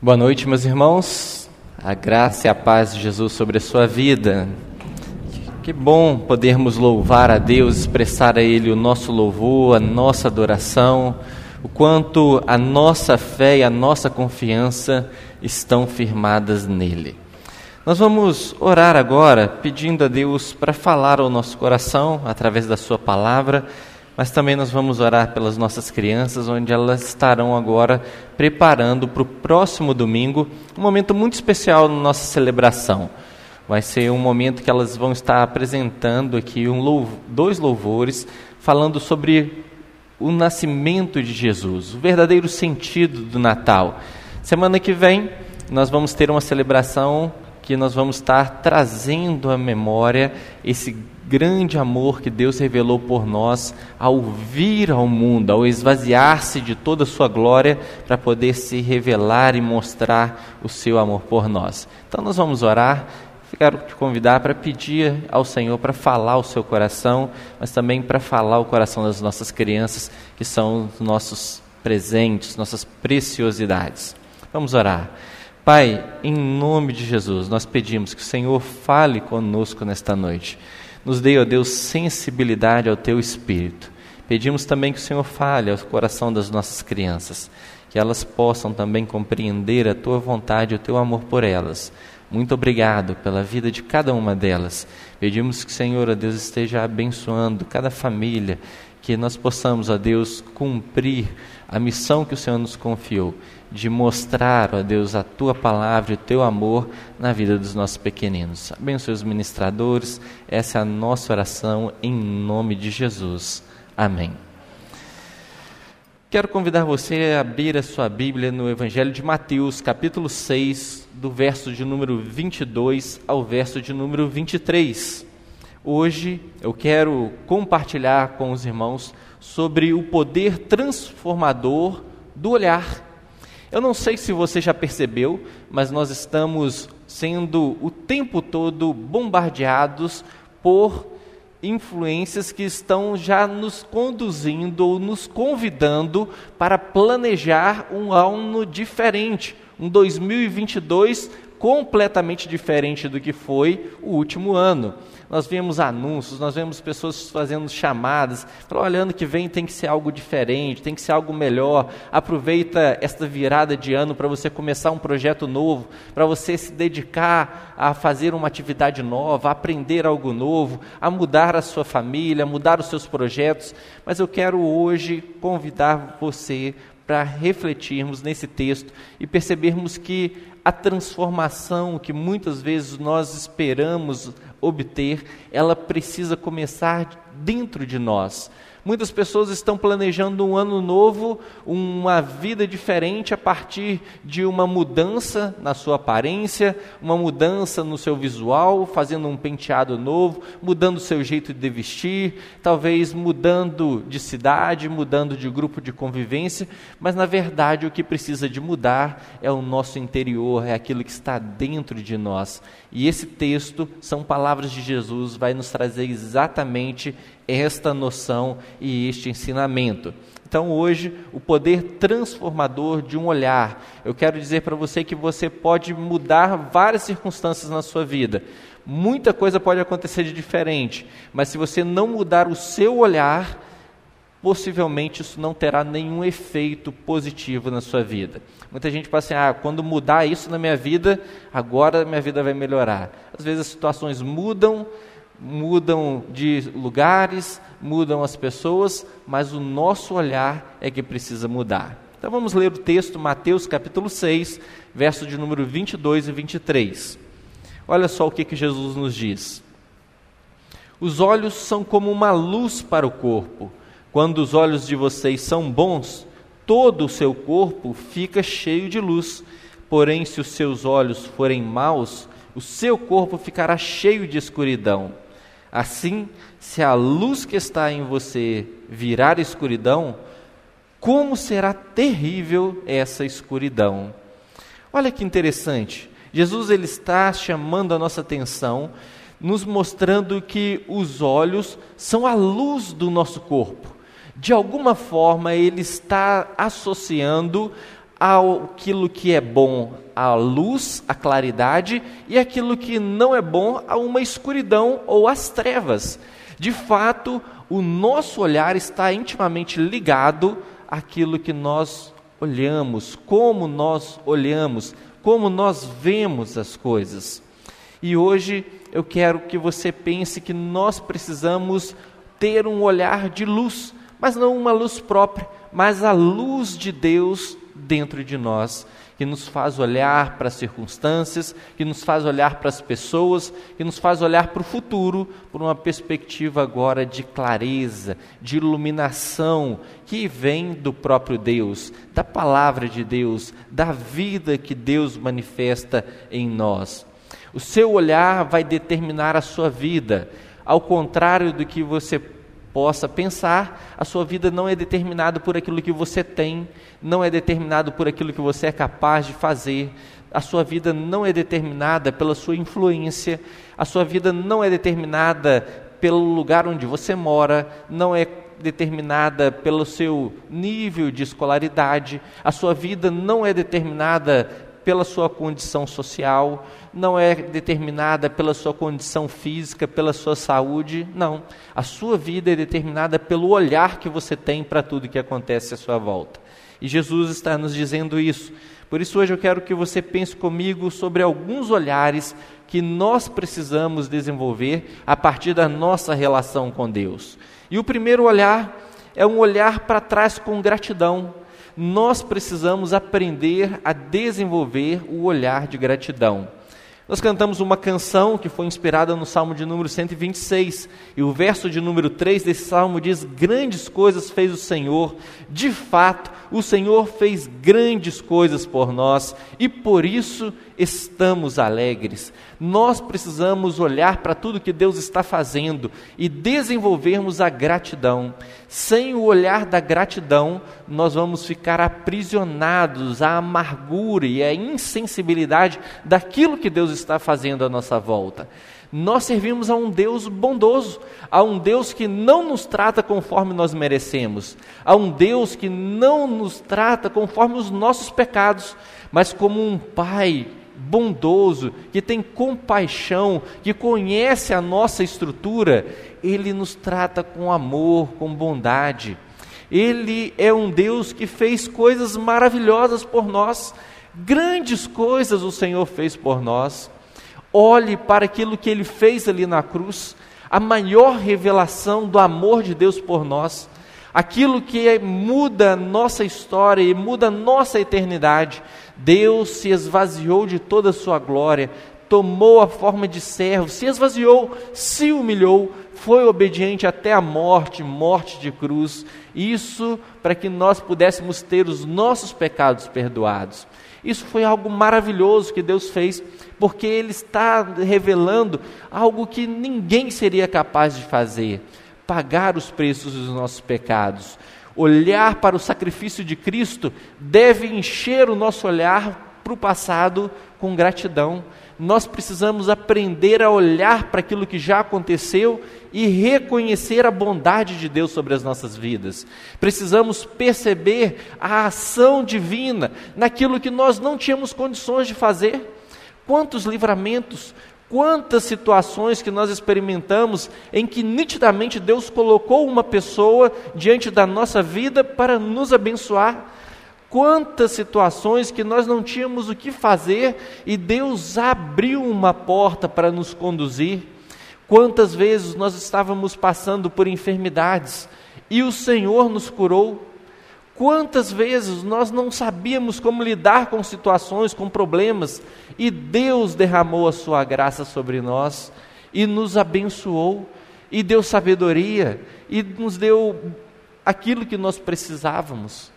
Boa noite, meus irmãos. A graça e a paz de Jesus sobre a sua vida. Que bom podermos louvar a Deus, expressar a Ele o nosso louvor, a nossa adoração, o quanto a nossa fé e a nossa confiança estão firmadas nele. Nós vamos orar agora pedindo a Deus para falar ao nosso coração através da Sua palavra mas também nós vamos orar pelas nossas crianças, onde elas estarão agora preparando para o próximo domingo um momento muito especial na nossa celebração. Vai ser um momento que elas vão estar apresentando aqui um louvo, dois louvores falando sobre o nascimento de Jesus, o verdadeiro sentido do Natal. Semana que vem nós vamos ter uma celebração que nós vamos estar trazendo à memória esse grande amor que Deus revelou por nós ao vir ao mundo, ao esvaziar-se de toda a sua glória para poder se revelar e mostrar o seu amor por nós. Então nós vamos orar. Quero te convidar para pedir ao Senhor para falar o seu coração, mas também para falar o coração das nossas crianças, que são os nossos presentes, nossas preciosidades. Vamos orar. Pai, em nome de Jesus, nós pedimos que o Senhor fale conosco nesta noite. Nos dê, ó Deus, sensibilidade ao teu espírito. Pedimos também que o Senhor fale ao coração das nossas crianças, que elas possam também compreender a tua vontade e o teu amor por elas. Muito obrigado pela vida de cada uma delas. Pedimos que o Senhor, ó Deus, esteja abençoando cada família, que nós possamos, ó Deus, cumprir a missão que o Senhor nos confiou de mostrar, ó Deus, a tua palavra e o teu amor na vida dos nossos pequeninos. Abençoe os ministradores, essa é a nossa oração em nome de Jesus. Amém. Quero convidar você a abrir a sua Bíblia no Evangelho de Mateus, capítulo 6, do verso de número 22 ao verso de número 23. Hoje eu quero compartilhar com os irmãos sobre o poder transformador do olhar eu não sei se você já percebeu, mas nós estamos sendo o tempo todo bombardeados por influências que estão já nos conduzindo ou nos convidando para planejar um ano diferente, um 2022 completamente diferente do que foi o último ano. Nós vemos anúncios, nós vemos pessoas fazendo chamadas, falando, olha, ano que vem tem que ser algo diferente, tem que ser algo melhor. Aproveita esta virada de ano para você começar um projeto novo, para você se dedicar a fazer uma atividade nova, a aprender algo novo, a mudar a sua família, a mudar os seus projetos. Mas eu quero hoje convidar você para refletirmos nesse texto e percebermos que a transformação que muitas vezes nós esperamos obter, ela precisa começar dentro de nós. Muitas pessoas estão planejando um ano novo, uma vida diferente a partir de uma mudança na sua aparência, uma mudança no seu visual, fazendo um penteado novo, mudando o seu jeito de vestir, talvez mudando de cidade, mudando de grupo de convivência, mas na verdade o que precisa de mudar é o nosso interior, é aquilo que está dentro de nós. E esse texto são palavras de Jesus, vai nos trazer exatamente esta noção e este ensinamento. Então, hoje, o poder transformador de um olhar. Eu quero dizer para você que você pode mudar várias circunstâncias na sua vida. Muita coisa pode acontecer de diferente, mas se você não mudar o seu olhar, possivelmente isso não terá nenhum efeito positivo na sua vida. Muita gente fala assim: ah, quando mudar isso na minha vida, agora minha vida vai melhorar. Às vezes as situações mudam, mudam de lugares, mudam as pessoas, mas o nosso olhar é que precisa mudar. Então vamos ler o texto, Mateus capítulo 6, verso de número 22 e 23. Olha só o que, que Jesus nos diz. Os olhos são como uma luz para o corpo. Quando os olhos de vocês são bons, todo o seu corpo fica cheio de luz. Porém, se os seus olhos forem maus, o seu corpo ficará cheio de escuridão. Assim, se a luz que está em você virar escuridão, como será terrível essa escuridão. Olha que interessante. Jesus ele está chamando a nossa atenção, nos mostrando que os olhos são a luz do nosso corpo. De alguma forma ele está associando aquilo que é bom a luz, a claridade, e aquilo que não é bom a uma escuridão ou as trevas. De fato, o nosso olhar está intimamente ligado àquilo que nós olhamos, como nós olhamos, como nós vemos as coisas. E hoje eu quero que você pense que nós precisamos ter um olhar de luz, mas não uma luz própria, mas a luz de Deus dentro de nós, que nos faz olhar para as circunstâncias, que nos faz olhar para as pessoas, que nos faz olhar para o futuro por uma perspectiva agora de clareza, de iluminação, que vem do próprio Deus, da palavra de Deus, da vida que Deus manifesta em nós. O seu olhar vai determinar a sua vida, ao contrário do que você possa pensar, a sua vida não é determinada por aquilo que você tem, não é determinado por aquilo que você é capaz de fazer, a sua vida não é determinada pela sua influência, a sua vida não é determinada pelo lugar onde você mora, não é determinada pelo seu nível de escolaridade, a sua vida não é determinada pela sua condição social, não é determinada pela sua condição física, pela sua saúde, não. A sua vida é determinada pelo olhar que você tem para tudo que acontece à sua volta. E Jesus está nos dizendo isso. Por isso, hoje eu quero que você pense comigo sobre alguns olhares que nós precisamos desenvolver a partir da nossa relação com Deus. E o primeiro olhar é um olhar para trás com gratidão nós precisamos aprender a desenvolver o olhar de gratidão. Nós cantamos uma canção que foi inspirada no Salmo de número 126, e o verso de número 3 desse salmo diz: Grandes coisas fez o Senhor, de fato, o Senhor fez grandes coisas por nós, e por isso estamos alegres. Nós precisamos olhar para tudo que Deus está fazendo e desenvolvermos a gratidão. Sem o olhar da gratidão, nós vamos ficar aprisionados à amargura e à insensibilidade daquilo que Deus está fazendo à nossa volta. Nós servimos a um Deus bondoso, a um Deus que não nos trata conforme nós merecemos, a um Deus que não nos trata conforme os nossos pecados, mas como um Pai bondoso, que tem compaixão, que conhece a nossa estrutura, ele nos trata com amor, com bondade. Ele é um Deus que fez coisas maravilhosas por nós, grandes coisas o Senhor fez por nós. Olhe para aquilo que ele fez ali na cruz, a maior revelação do amor de Deus por nós, aquilo que muda nossa história e muda nossa eternidade. Deus se esvaziou de toda a sua glória, tomou a forma de servo, se esvaziou, se humilhou, foi obediente até a morte, morte de cruz. Isso para que nós pudéssemos ter os nossos pecados perdoados. Isso foi algo maravilhoso que Deus fez, porque Ele está revelando algo que ninguém seria capaz de fazer: pagar os preços dos nossos pecados. Olhar para o sacrifício de Cristo deve encher o nosso olhar para o passado com gratidão. Nós precisamos aprender a olhar para aquilo que já aconteceu e reconhecer a bondade de Deus sobre as nossas vidas. Precisamos perceber a ação divina naquilo que nós não tínhamos condições de fazer. Quantos livramentos, Quantas situações que nós experimentamos em que nitidamente Deus colocou uma pessoa diante da nossa vida para nos abençoar. Quantas situações que nós não tínhamos o que fazer e Deus abriu uma porta para nos conduzir. Quantas vezes nós estávamos passando por enfermidades e o Senhor nos curou. Quantas vezes nós não sabíamos como lidar com situações, com problemas, e Deus derramou a sua graça sobre nós e nos abençoou, e deu sabedoria, e nos deu aquilo que nós precisávamos.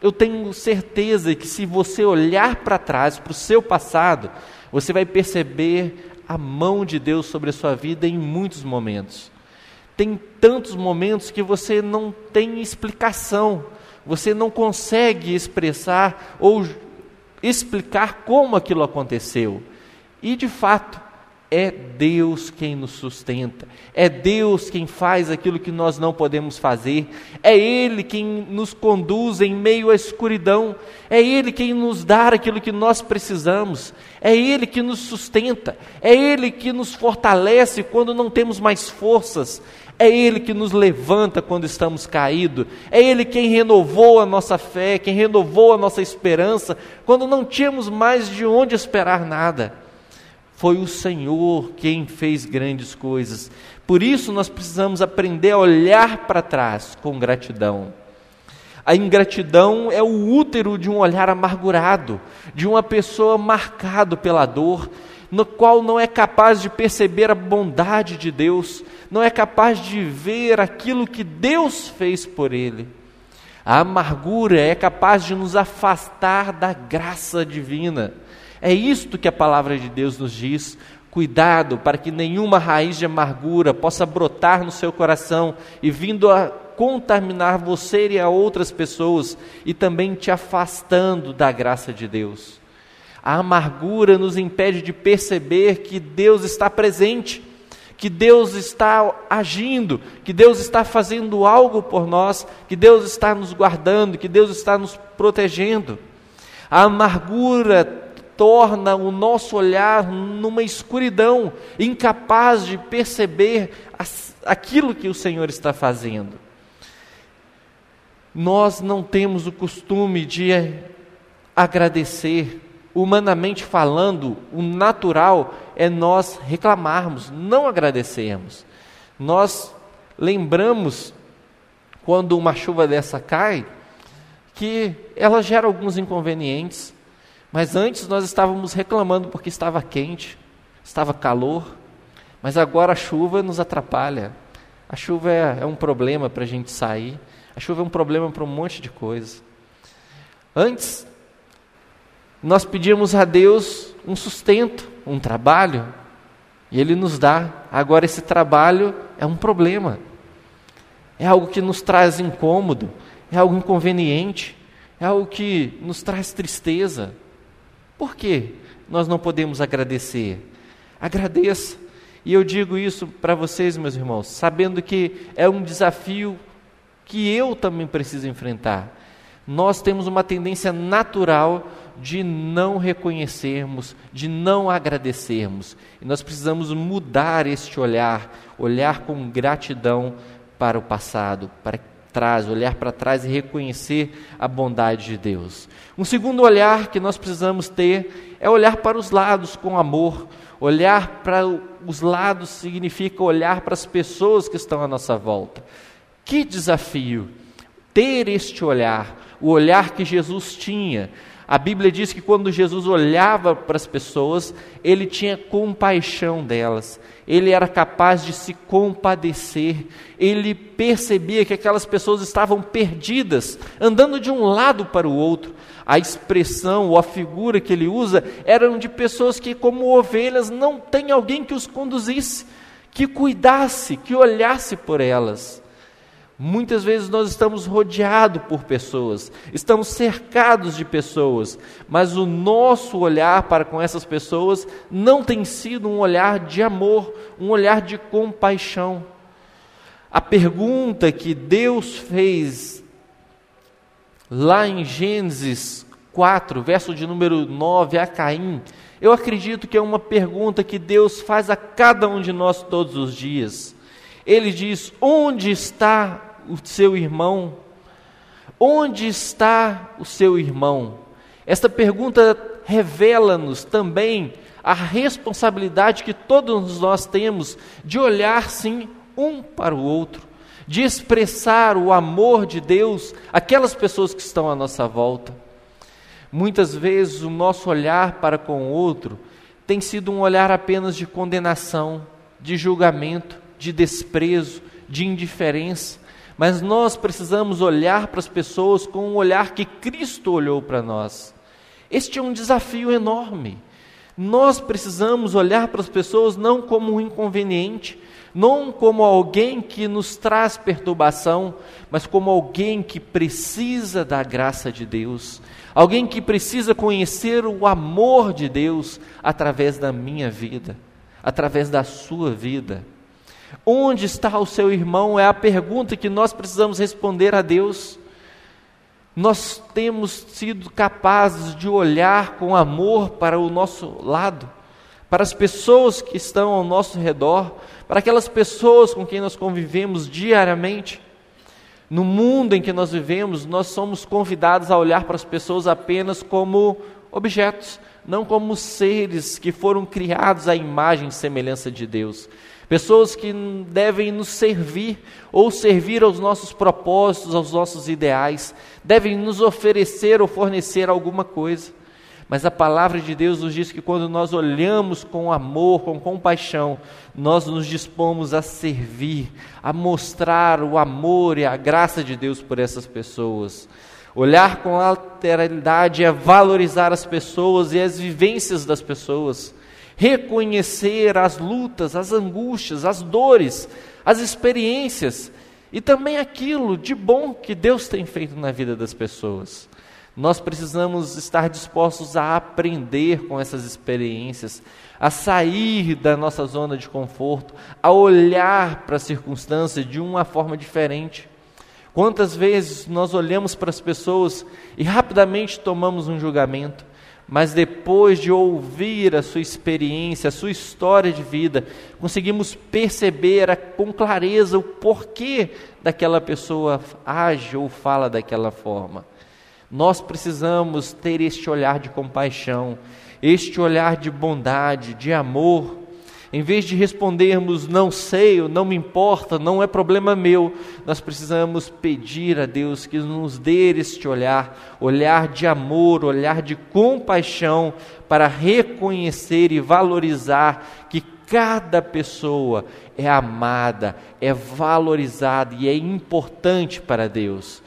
Eu tenho certeza que se você olhar para trás, para o seu passado, você vai perceber a mão de Deus sobre a sua vida em muitos momentos. Tem tantos momentos que você não tem explicação você não consegue expressar ou explicar como aquilo aconteceu. E de fato, é Deus quem nos sustenta, é Deus quem faz aquilo que nós não podemos fazer, é Ele quem nos conduz em meio à escuridão, é Ele quem nos dá aquilo que nós precisamos, é Ele que nos sustenta, é Ele que nos fortalece quando não temos mais forças, é Ele que nos levanta quando estamos caídos, é Ele quem renovou a nossa fé, quem renovou a nossa esperança, quando não tínhamos mais de onde esperar nada. Foi o Senhor quem fez grandes coisas. Por isso nós precisamos aprender a olhar para trás com gratidão. A ingratidão é o útero de um olhar amargurado, de uma pessoa marcado pela dor, no qual não é capaz de perceber a bondade de Deus, não é capaz de ver aquilo que Deus fez por ele. A amargura é capaz de nos afastar da graça divina. É isto que a palavra de Deus nos diz. Cuidado para que nenhuma raiz de amargura possa brotar no seu coração e vindo a contaminar você e a outras pessoas e também te afastando da graça de Deus. A amargura nos impede de perceber que Deus está presente, que Deus está agindo, que Deus está fazendo algo por nós, que Deus está nos guardando, que Deus está nos protegendo. A amargura torna o nosso olhar numa escuridão, incapaz de perceber aquilo que o Senhor está fazendo. Nós não temos o costume de agradecer, humanamente falando, o natural é nós reclamarmos, não agradecermos. Nós lembramos, quando uma chuva dessa cai, que ela gera alguns inconvenientes, mas antes nós estávamos reclamando porque estava quente, estava calor, mas agora a chuva nos atrapalha. A chuva é, é um problema para a gente sair, a chuva é um problema para um monte de coisa. Antes, nós pedíamos a Deus um sustento, um trabalho, e Ele nos dá. Agora, esse trabalho é um problema, é algo que nos traz incômodo, é algo inconveniente, é algo que nos traz tristeza. Por que nós não podemos agradecer? Agradeça. E eu digo isso para vocês, meus irmãos, sabendo que é um desafio que eu também preciso enfrentar. Nós temos uma tendência natural de não reconhecermos, de não agradecermos. E nós precisamos mudar este olhar, olhar com gratidão para o passado, para trás, olhar para trás e reconhecer a bondade de Deus. Um segundo olhar que nós precisamos ter é olhar para os lados com amor. Olhar para os lados significa olhar para as pessoas que estão à nossa volta. Que desafio ter este olhar, o olhar que Jesus tinha. A Bíblia diz que quando Jesus olhava para as pessoas, ele tinha compaixão delas, ele era capaz de se compadecer, ele percebia que aquelas pessoas estavam perdidas, andando de um lado para o outro. A expressão ou a figura que ele usa eram de pessoas que, como ovelhas, não tem alguém que os conduzisse, que cuidasse, que olhasse por elas. Muitas vezes nós estamos rodeados por pessoas, estamos cercados de pessoas, mas o nosso olhar para com essas pessoas não tem sido um olhar de amor, um olhar de compaixão. A pergunta que Deus fez lá em Gênesis 4, verso de número 9 a Caim, eu acredito que é uma pergunta que Deus faz a cada um de nós todos os dias. Ele diz: Onde está o seu irmão? Onde está o seu irmão? Esta pergunta revela-nos também a responsabilidade que todos nós temos de olhar sim um para o outro, de expressar o amor de Deus àquelas pessoas que estão à nossa volta. Muitas vezes o nosso olhar para com o outro tem sido um olhar apenas de condenação, de julgamento, de desprezo, de indiferença, mas nós precisamos olhar para as pessoas com o olhar que Cristo olhou para nós. Este é um desafio enorme. Nós precisamos olhar para as pessoas não como um inconveniente, não como alguém que nos traz perturbação, mas como alguém que precisa da graça de Deus, alguém que precisa conhecer o amor de Deus através da minha vida através da sua vida? Onde está o seu irmão? É a pergunta que nós precisamos responder a Deus. Nós temos sido capazes de olhar com amor para o nosso lado, para as pessoas que estão ao nosso redor, para aquelas pessoas com quem nós convivemos diariamente. No mundo em que nós vivemos, nós somos convidados a olhar para as pessoas apenas como objetos, não como seres que foram criados à imagem e semelhança de Deus. Pessoas que devem nos servir ou servir aos nossos propósitos, aos nossos ideais, devem nos oferecer ou fornecer alguma coisa. Mas a palavra de Deus nos diz que quando nós olhamos com amor, com compaixão, nós nos dispomos a servir, a mostrar o amor e a graça de Deus por essas pessoas. Olhar com lateralidade é valorizar as pessoas e as vivências das pessoas, reconhecer as lutas, as angústias, as dores, as experiências e também aquilo de bom que Deus tem feito na vida das pessoas. Nós precisamos estar dispostos a aprender com essas experiências, a sair da nossa zona de conforto, a olhar para as circunstâncias de uma forma diferente. Quantas vezes nós olhamos para as pessoas e rapidamente tomamos um julgamento, mas depois de ouvir a sua experiência, a sua história de vida, conseguimos perceber com clareza o porquê daquela pessoa age ou fala daquela forma. Nós precisamos ter este olhar de compaixão, este olhar de bondade, de amor. Em vez de respondermos não sei, ou não me importa, não é problema meu, nós precisamos pedir a Deus que nos dê este olhar, olhar de amor, olhar de compaixão, para reconhecer e valorizar que cada pessoa é amada, é valorizada e é importante para Deus.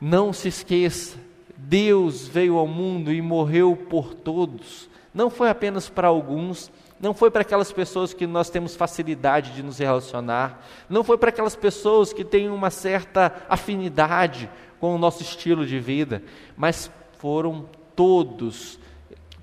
Não se esqueça, Deus veio ao mundo e morreu por todos. Não foi apenas para alguns, não foi para aquelas pessoas que nós temos facilidade de nos relacionar, não foi para aquelas pessoas que têm uma certa afinidade com o nosso estilo de vida, mas foram todos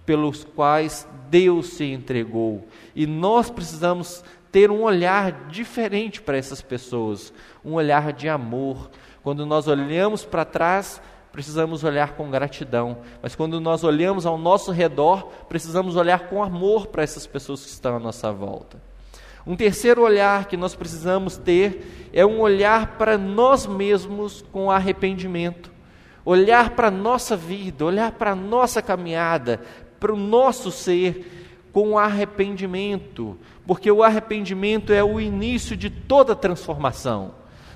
pelos quais Deus se entregou. E nós precisamos ter um olhar diferente para essas pessoas, um olhar de amor, quando nós olhamos para trás, precisamos olhar com gratidão, mas quando nós olhamos ao nosso redor, precisamos olhar com amor para essas pessoas que estão à nossa volta. Um terceiro olhar que nós precisamos ter é um olhar para nós mesmos com arrependimento. Olhar para a nossa vida, olhar para a nossa caminhada, para o nosso ser com arrependimento, porque o arrependimento é o início de toda transformação.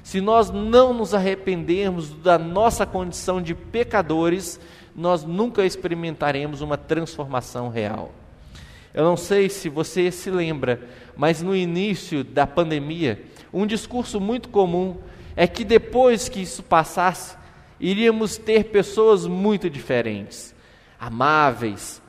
Se nós não nos arrependermos da nossa condição de pecadores, nós nunca experimentaremos uma transformação real. Eu não sei se você se lembra, mas no início da pandemia, um discurso muito comum é que depois que isso passasse, iríamos ter pessoas muito diferentes, amáveis,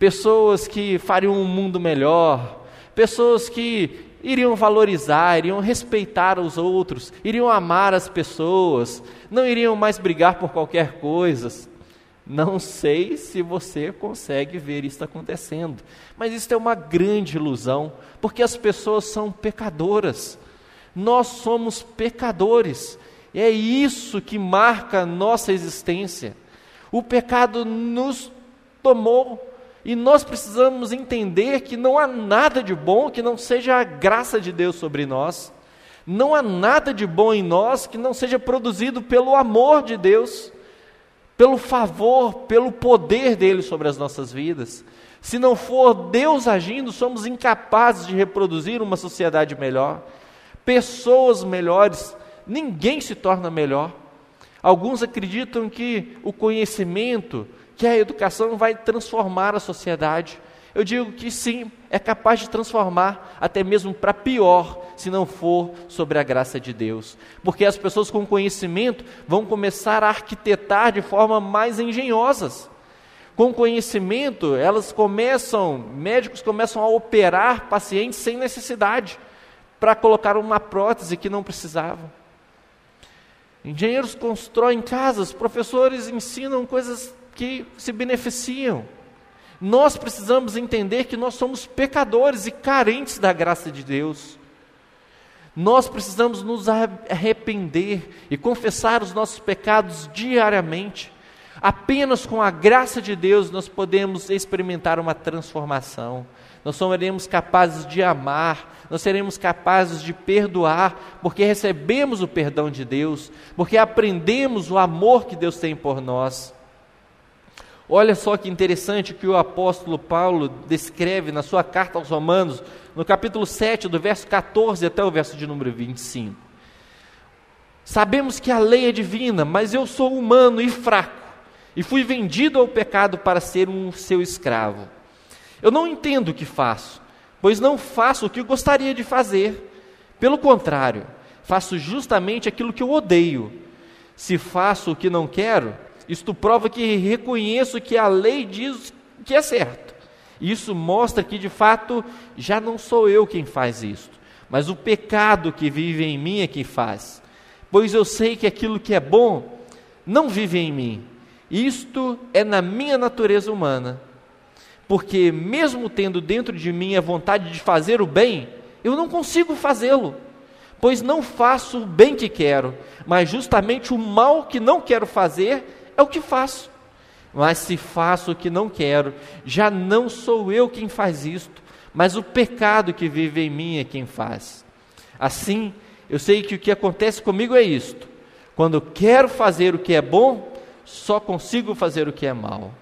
pessoas que fariam um mundo melhor, pessoas que iriam valorizar, iriam respeitar os outros, iriam amar as pessoas, não iriam mais brigar por qualquer coisa. Não sei se você consegue ver isso acontecendo, mas isso é uma grande ilusão, porque as pessoas são pecadoras. Nós somos pecadores. É isso que marca a nossa existência. O pecado nos tomou e nós precisamos entender que não há nada de bom que não seja a graça de Deus sobre nós. Não há nada de bom em nós que não seja produzido pelo amor de Deus, pelo favor, pelo poder dele sobre as nossas vidas. Se não for Deus agindo, somos incapazes de reproduzir uma sociedade melhor, pessoas melhores. Ninguém se torna melhor. Alguns acreditam que o conhecimento, que a educação vai transformar a sociedade. Eu digo que sim, é capaz de transformar até mesmo para pior, se não for sobre a graça de Deus. Porque as pessoas com conhecimento vão começar a arquitetar de forma mais engenhosas. Com conhecimento, elas começam, médicos começam a operar pacientes sem necessidade, para colocar uma prótese que não precisavam. Engenheiros constroem casas, professores ensinam coisas que se beneficiam. Nós precisamos entender que nós somos pecadores e carentes da graça de Deus. Nós precisamos nos arrepender e confessar os nossos pecados diariamente. Apenas com a graça de Deus nós podemos experimentar uma transformação. Nós seremos capazes de amar, nós seremos capazes de perdoar, porque recebemos o perdão de Deus, porque aprendemos o amor que Deus tem por nós. Olha só que interessante que o apóstolo Paulo descreve na sua carta aos Romanos, no capítulo 7, do verso 14 até o verso de número 25. Sabemos que a lei é divina, mas eu sou humano e fraco, e fui vendido ao pecado para ser um seu escravo. Eu não entendo o que faço, pois não faço o que gostaria de fazer. Pelo contrário, faço justamente aquilo que eu odeio. Se faço o que não quero, isto prova que reconheço que a lei diz que é certo. Isso mostra que de fato já não sou eu quem faz isto, mas o pecado que vive em mim é quem faz. Pois eu sei que aquilo que é bom não vive em mim. Isto é na minha natureza humana. Porque mesmo tendo dentro de mim a vontade de fazer o bem, eu não consigo fazê-lo. Pois não faço o bem que quero, mas justamente o mal que não quero fazer é o que faço. Mas se faço o que não quero, já não sou eu quem faz isto, mas o pecado que vive em mim é quem faz. Assim, eu sei que o que acontece comigo é isto: quando quero fazer o que é bom, só consigo fazer o que é mal.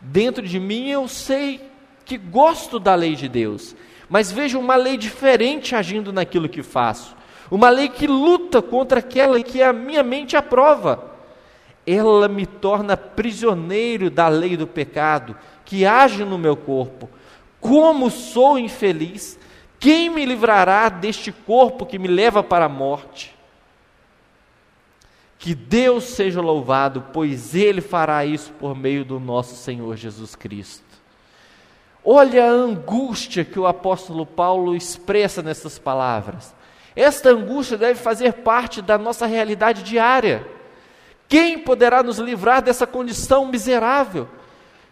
Dentro de mim eu sei que gosto da lei de Deus, mas vejo uma lei diferente agindo naquilo que faço. Uma lei que luta contra aquela que a minha mente aprova ela me torna prisioneiro da lei do pecado que age no meu corpo. Como sou infeliz! Quem me livrará deste corpo que me leva para a morte? Que Deus seja louvado, pois Ele fará isso por meio do nosso Senhor Jesus Cristo. Olha a angústia que o apóstolo Paulo expressa nessas palavras. Esta angústia deve fazer parte da nossa realidade diária. Quem poderá nos livrar dessa condição miserável?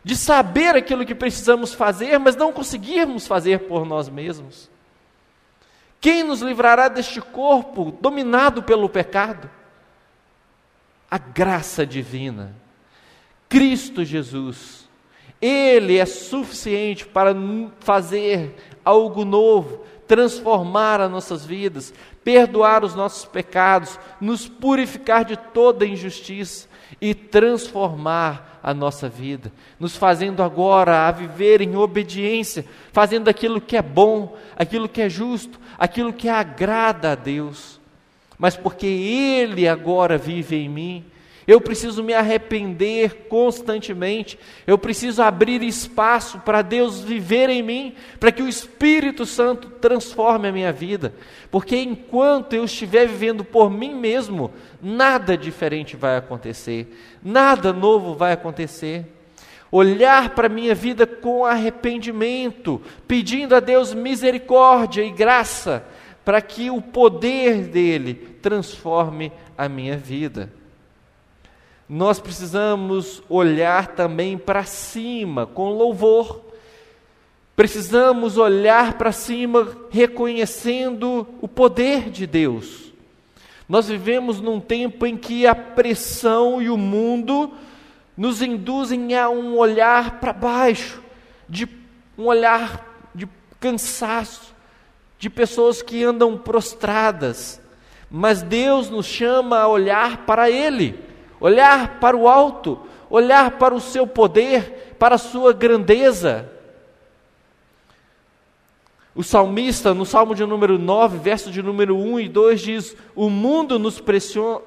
De saber aquilo que precisamos fazer, mas não conseguirmos fazer por nós mesmos? Quem nos livrará deste corpo dominado pelo pecado? A graça divina. Cristo Jesus. Ele é suficiente para fazer algo novo, transformar as nossas vidas, perdoar os nossos pecados, nos purificar de toda injustiça e transformar a nossa vida, nos fazendo agora a viver em obediência, fazendo aquilo que é bom, aquilo que é justo, aquilo que agrada a Deus. Mas porque Ele agora vive em mim, eu preciso me arrepender constantemente. Eu preciso abrir espaço para Deus viver em mim, para que o Espírito Santo transforme a minha vida. Porque enquanto eu estiver vivendo por mim mesmo, nada diferente vai acontecer, nada novo vai acontecer. Olhar para a minha vida com arrependimento, pedindo a Deus misericórdia e graça, para que o poder dele transforme a minha vida nós precisamos olhar também para cima com louvor. Precisamos olhar para cima reconhecendo o poder de Deus. Nós vivemos num tempo em que a pressão e o mundo nos induzem a um olhar para baixo, de um olhar de cansaço, de pessoas que andam prostradas. Mas Deus nos chama a olhar para Ele olhar para o alto, olhar para o seu poder, para a sua grandeza. O salmista, no Salmo de número 9, verso de número 1 e 2, diz: O mundo nos pressiona.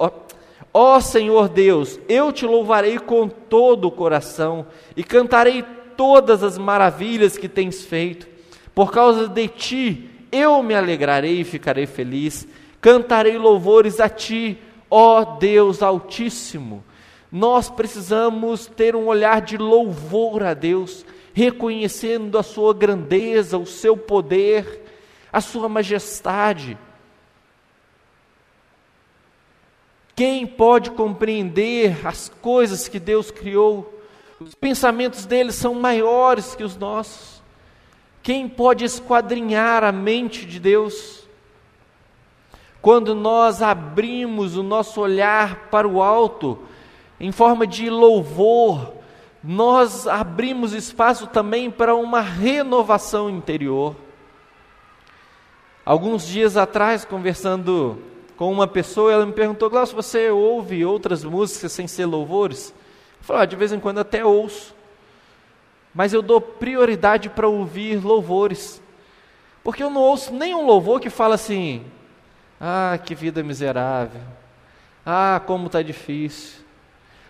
Ó Senhor Deus, eu te louvarei com todo o coração e cantarei todas as maravilhas que tens feito. Por causa de ti, eu me alegrarei e ficarei feliz. Cantarei louvores a ti, Ó oh Deus Altíssimo, nós precisamos ter um olhar de louvor a Deus, reconhecendo a Sua grandeza, o Seu poder, a Sua majestade. Quem pode compreender as coisas que Deus criou? Os pensamentos deles são maiores que os nossos. Quem pode esquadrinhar a mente de Deus? Quando nós abrimos o nosso olhar para o alto, em forma de louvor, nós abrimos espaço também para uma renovação interior. Alguns dias atrás, conversando com uma pessoa, ela me perguntou: Glaucio, você ouve outras músicas sem ser louvores? Eu falei: ah, de vez em quando até ouço, mas eu dou prioridade para ouvir louvores, porque eu não ouço nenhum louvor que fala assim: ah, que vida miserável, ah, como está difícil,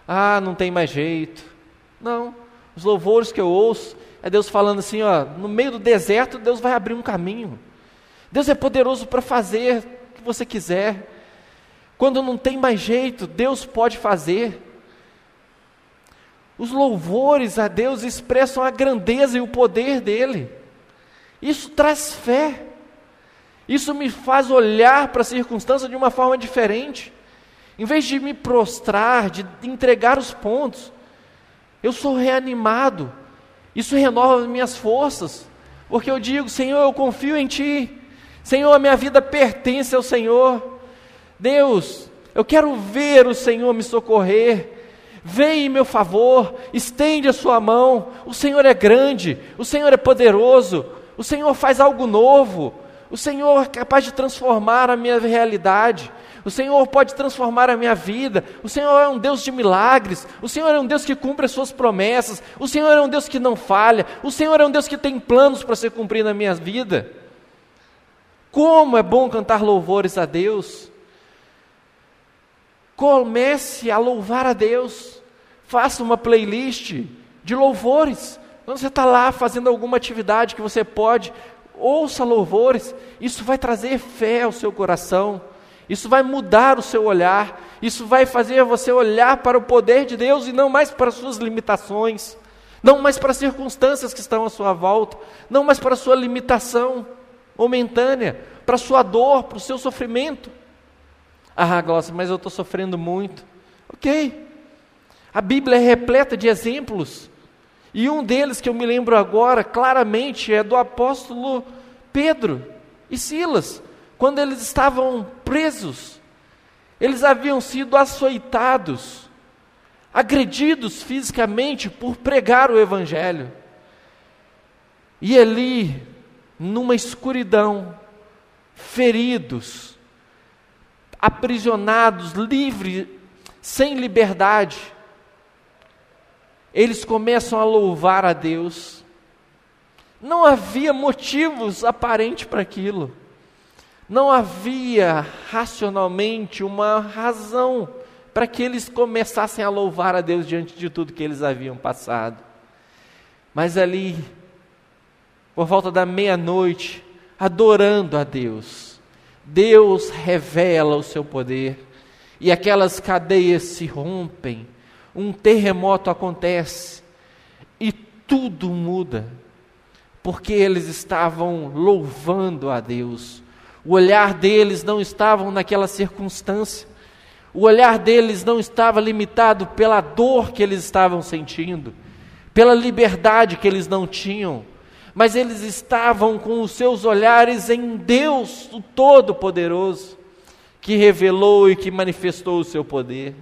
ah, não tem mais jeito. Não, os louvores que eu ouço é Deus falando assim: ó, no meio do deserto, Deus vai abrir um caminho. Deus é poderoso para fazer o que você quiser. Quando não tem mais jeito, Deus pode fazer. Os louvores a Deus expressam a grandeza e o poder dele. Isso traz fé. Isso me faz olhar para a circunstância de uma forma diferente. Em vez de me prostrar, de entregar os pontos, eu sou reanimado. Isso renova minhas forças, porque eu digo: Senhor, eu confio em Ti. Senhor, a minha vida pertence ao Senhor. Deus, eu quero ver o Senhor me socorrer. Vem em meu favor, estende a sua mão. O Senhor é grande, o Senhor é poderoso, o Senhor faz algo novo. O Senhor é capaz de transformar a minha realidade. O Senhor pode transformar a minha vida. O Senhor é um Deus de milagres. O Senhor é um Deus que cumpre as suas promessas. O Senhor é um Deus que não falha. O Senhor é um Deus que tem planos para ser cumprido na minha vida. Como é bom cantar louvores a Deus. Comece a louvar a Deus. Faça uma playlist de louvores. Quando você está lá fazendo alguma atividade que você pode, ouça louvores. Isso vai trazer fé ao seu coração. Isso vai mudar o seu olhar. Isso vai fazer você olhar para o poder de Deus e não mais para as suas limitações. Não mais para as circunstâncias que estão à sua volta. Não mais para a sua limitação momentânea, para a sua dor, para o seu sofrimento. Ah, Glaucia, mas eu estou sofrendo muito. Ok. A Bíblia é repleta de exemplos. E um deles que eu me lembro agora, claramente, é do apóstolo Pedro e Silas, quando eles estavam presos. Eles haviam sido açoitados, agredidos fisicamente por pregar o Evangelho. E ali, numa escuridão, feridos, aprisionados, livres, sem liberdade, eles começam a louvar a Deus. Não havia motivos aparentes para aquilo. Não havia racionalmente uma razão para que eles começassem a louvar a Deus diante de tudo que eles haviam passado. Mas ali, por volta da meia-noite, adorando a Deus, Deus revela o seu poder e aquelas cadeias se rompem, um terremoto acontece e tudo muda, porque eles estavam louvando a Deus. O olhar deles não estava naquela circunstância. O olhar deles não estava limitado pela dor que eles estavam sentindo, pela liberdade que eles não tinham, mas eles estavam com os seus olhares em Deus, o Todo-Poderoso, que revelou e que manifestou o seu poder.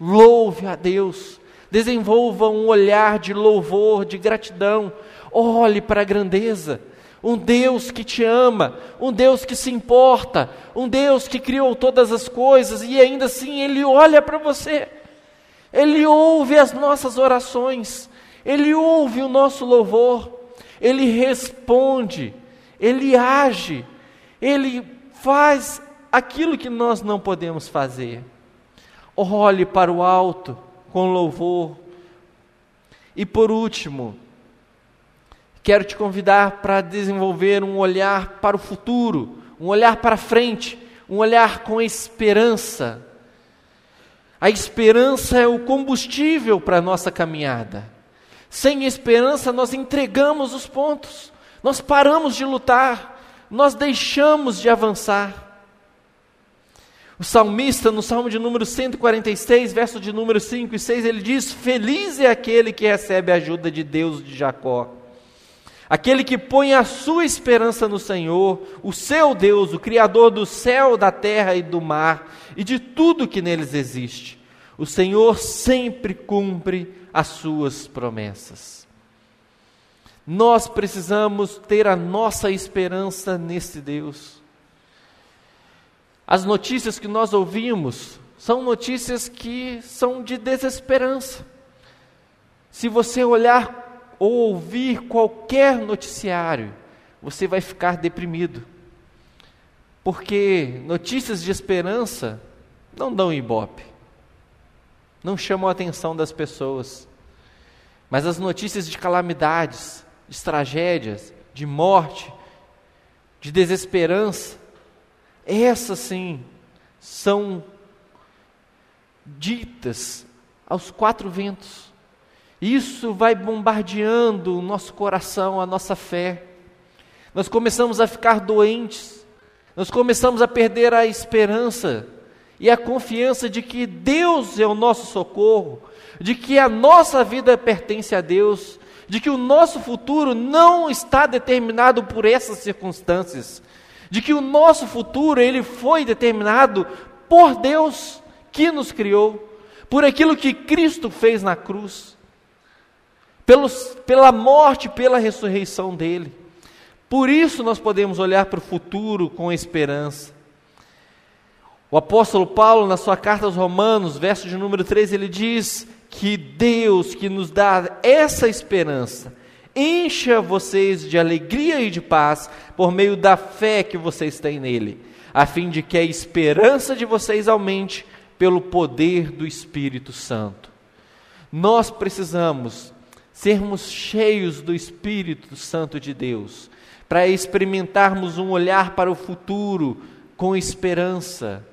Louve a Deus, desenvolva um olhar de louvor, de gratidão, olhe para a grandeza. Um Deus que te ama, um Deus que se importa, um Deus que criou todas as coisas e ainda assim Ele olha para você, Ele ouve as nossas orações, Ele ouve o nosso louvor, ele responde, ele age, ele faz aquilo que nós não podemos fazer. Olhe para o alto com louvor. E por último, quero te convidar para desenvolver um olhar para o futuro, um olhar para frente, um olhar com esperança. A esperança é o combustível para a nossa caminhada. Sem esperança, nós entregamos os pontos, nós paramos de lutar, nós deixamos de avançar. O salmista, no Salmo de número 146, verso de número 5 e 6, ele diz: Feliz é aquele que recebe a ajuda de Deus de Jacó. Aquele que põe a sua esperança no Senhor, o seu Deus, o Criador do céu, da terra e do mar, e de tudo que neles existe. O Senhor sempre cumpre as suas promessas. Nós precisamos ter a nossa esperança nesse Deus. As notícias que nós ouvimos são notícias que são de desesperança. Se você olhar ou ouvir qualquer noticiário, você vai ficar deprimido. Porque notícias de esperança não dão ibope, não chamam a atenção das pessoas. Mas as notícias de calamidades, de tragédias, de morte, de desesperança, essas sim são ditas aos quatro ventos. Isso vai bombardeando o nosso coração, a nossa fé. Nós começamos a ficar doentes, nós começamos a perder a esperança e a confiança de que Deus é o nosso socorro, de que a nossa vida pertence a Deus, de que o nosso futuro não está determinado por essas circunstâncias, de que o nosso futuro ele foi determinado por Deus que nos criou, por aquilo que Cristo fez na cruz, pelos, pela morte, pela ressurreição dele. Por isso nós podemos olhar para o futuro com esperança. O apóstolo Paulo, na sua carta aos Romanos, verso de número 13, ele diz que Deus que nos dá essa esperança, encha vocês de alegria e de paz por meio da fé que vocês têm nele, a fim de que a esperança de vocês aumente pelo poder do Espírito Santo. Nós precisamos sermos cheios do Espírito Santo de Deus, para experimentarmos um olhar para o futuro com esperança,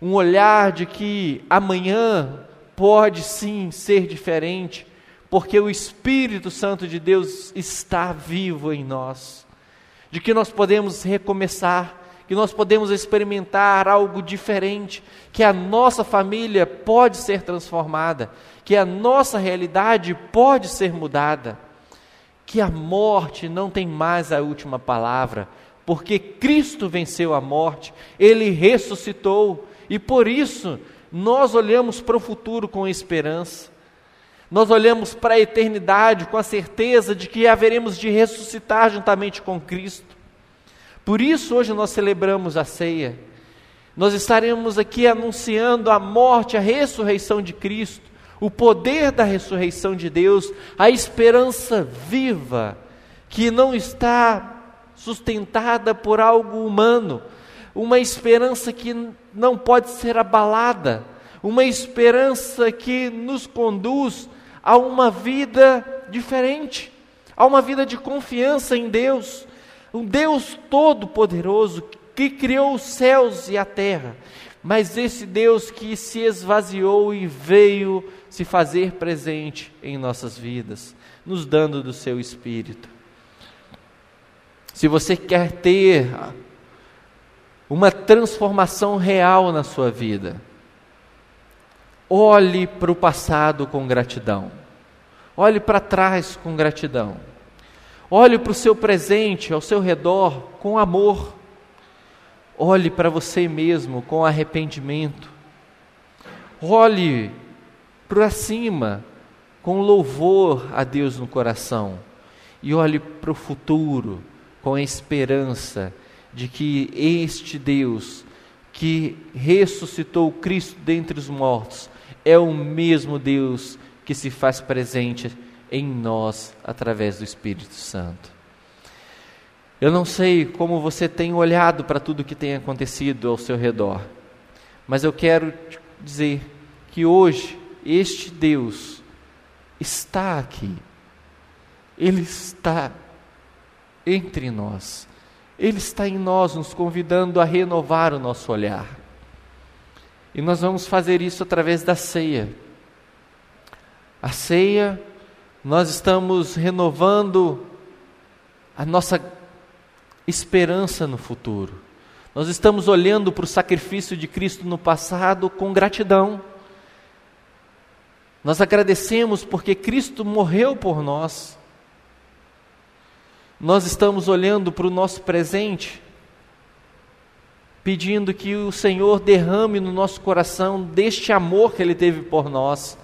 um olhar de que amanhã pode sim ser diferente, porque o Espírito Santo de Deus está vivo em nós, de que nós podemos recomeçar, que nós podemos experimentar algo diferente, que a nossa família pode ser transformada, que a nossa realidade pode ser mudada, que a morte não tem mais a última palavra, porque Cristo venceu a morte, ele ressuscitou, e por isso nós olhamos para o futuro com esperança. Nós olhamos para a eternidade com a certeza de que haveremos de ressuscitar juntamente com Cristo. Por isso, hoje nós celebramos a ceia. Nós estaremos aqui anunciando a morte, a ressurreição de Cristo, o poder da ressurreição de Deus, a esperança viva, que não está sustentada por algo humano, uma esperança que não pode ser abalada, uma esperança que nos conduz a uma vida diferente, a uma vida de confiança em Deus, um Deus todo-poderoso que criou os céus e a terra, mas esse Deus que se esvaziou e veio se fazer presente em nossas vidas, nos dando do seu Espírito. Se você quer ter uma transformação real na sua vida, Olhe para o passado com gratidão. Olhe para trás com gratidão. Olhe para o seu presente, ao seu redor, com amor. Olhe para você mesmo com arrependimento. Olhe para cima com louvor a Deus no coração. E olhe para o futuro com a esperança de que este Deus que ressuscitou Cristo dentre os mortos é o mesmo Deus que se faz presente em nós através do Espírito Santo. Eu não sei como você tem olhado para tudo que tem acontecido ao seu redor, mas eu quero dizer que hoje este Deus está aqui, Ele está entre nós, Ele está em nós, nos convidando a renovar o nosso olhar. E nós vamos fazer isso através da ceia. A ceia, nós estamos renovando a nossa esperança no futuro. Nós estamos olhando para o sacrifício de Cristo no passado com gratidão. Nós agradecemos porque Cristo morreu por nós. Nós estamos olhando para o nosso presente, pedindo que o Senhor derrame no nosso coração deste amor que Ele teve por nós,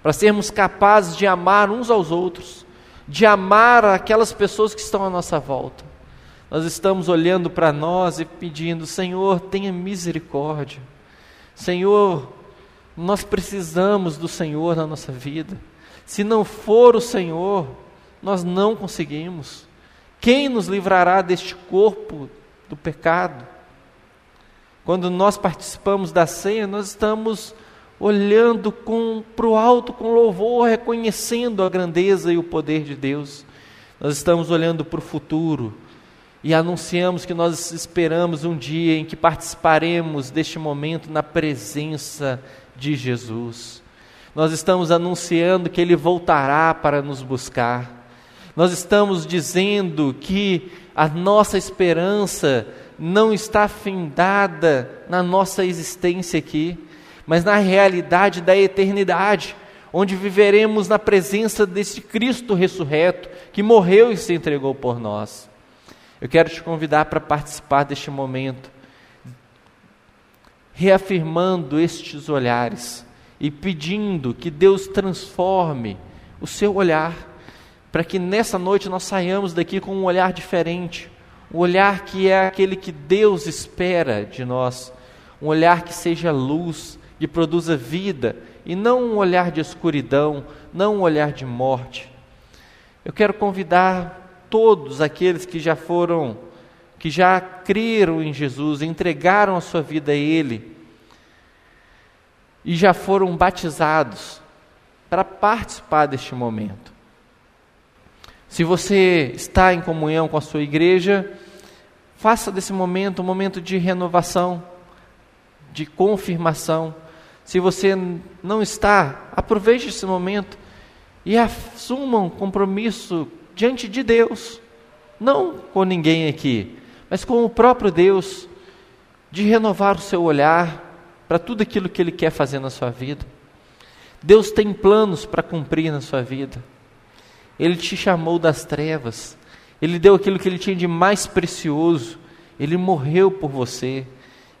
para sermos capazes de amar uns aos outros, de amar aquelas pessoas que estão à nossa volta. Nós estamos olhando para nós e pedindo: Senhor, tenha misericórdia. Senhor, nós precisamos do Senhor na nossa vida. Se não for o Senhor, nós não conseguimos. Quem nos livrará deste corpo do pecado? Quando nós participamos da ceia, nós estamos olhando para o alto com louvor, reconhecendo a grandeza e o poder de Deus. Nós estamos olhando para o futuro e anunciamos que nós esperamos um dia em que participaremos deste momento na presença de Jesus. Nós estamos anunciando que Ele voltará para nos buscar. Nós estamos dizendo que a nossa esperança não está findada na nossa existência aqui, mas na realidade da eternidade, onde viveremos na presença desse Cristo ressurreto que morreu e se entregou por nós. Eu quero te convidar para participar deste momento, reafirmando estes olhares e pedindo que Deus transforme o seu olhar, para que nessa noite nós saiamos daqui com um olhar diferente, um olhar que é aquele que Deus espera de nós, um olhar que seja luz, que produza vida, e não um olhar de escuridão, não um olhar de morte. Eu quero convidar todos aqueles que já foram, que já creram em Jesus, entregaram a sua vida a Ele e já foram batizados para participar deste momento. Se você está em comunhão com a sua igreja, faça desse momento um momento de renovação, de confirmação. Se você não está, aproveite esse momento e assuma um compromisso diante de Deus, não com ninguém aqui, mas com o próprio Deus, de renovar o seu olhar para tudo aquilo que Ele quer fazer na sua vida. Deus tem planos para cumprir na sua vida. Ele te chamou das trevas, Ele deu aquilo que Ele tinha de mais precioso, Ele morreu por você.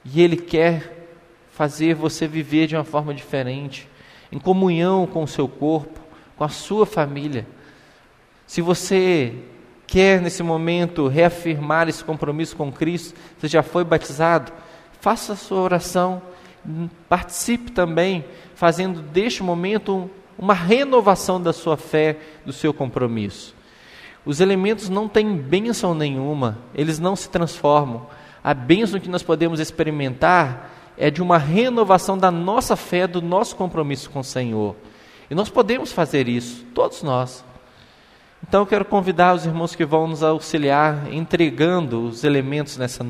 E Ele quer fazer você viver de uma forma diferente, em comunhão com o seu corpo, com a sua família. Se você quer nesse momento reafirmar esse compromisso com Cristo, você já foi batizado, faça a sua oração, participe também, fazendo deste momento uma renovação da sua fé, do seu compromisso. Os elementos não têm bênção nenhuma, eles não se transformam. A bênção que nós podemos experimentar é de uma renovação da nossa fé, do nosso compromisso com o Senhor. E nós podemos fazer isso, todos nós. Então eu quero convidar os irmãos que vão nos auxiliar entregando os elementos nessa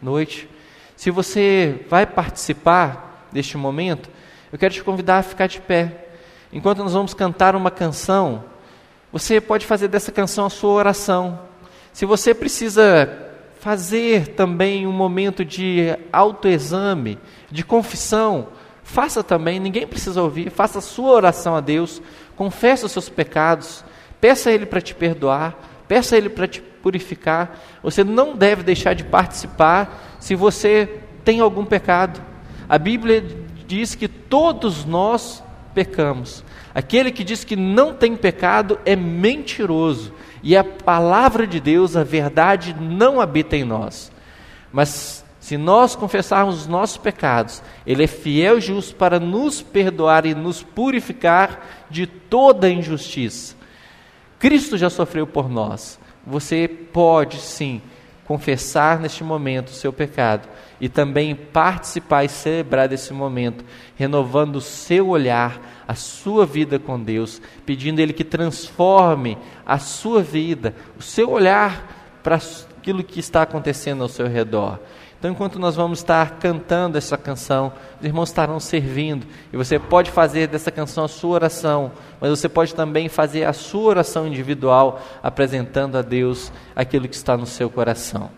noite. Se você vai participar deste momento, eu quero te convidar a ficar de pé. Enquanto nós vamos cantar uma canção, você pode fazer dessa canção a sua oração. Se você precisa fazer também um momento de autoexame, de confissão, faça também, ninguém precisa ouvir, faça a sua oração a Deus, confesse os seus pecados, Peça a Ele para te perdoar, peça a Ele para te purificar. Você não deve deixar de participar se você tem algum pecado. A Bíblia diz que todos nós pecamos. Aquele que diz que não tem pecado é mentiroso. E a palavra de Deus, a verdade, não habita em nós. Mas se nós confessarmos os nossos pecados, Ele é fiel e justo para nos perdoar e nos purificar de toda injustiça. Cristo já sofreu por nós. Você pode sim confessar neste momento o seu pecado e também participar e celebrar desse momento, renovando o seu olhar, a sua vida com Deus, pedindo Ele que transforme a sua vida, o seu olhar para aquilo que está acontecendo ao seu redor. Então, enquanto nós vamos estar cantando essa canção, os irmãos estarão servindo. E você pode fazer dessa canção a sua oração, mas você pode também fazer a sua oração individual, apresentando a Deus aquilo que está no seu coração.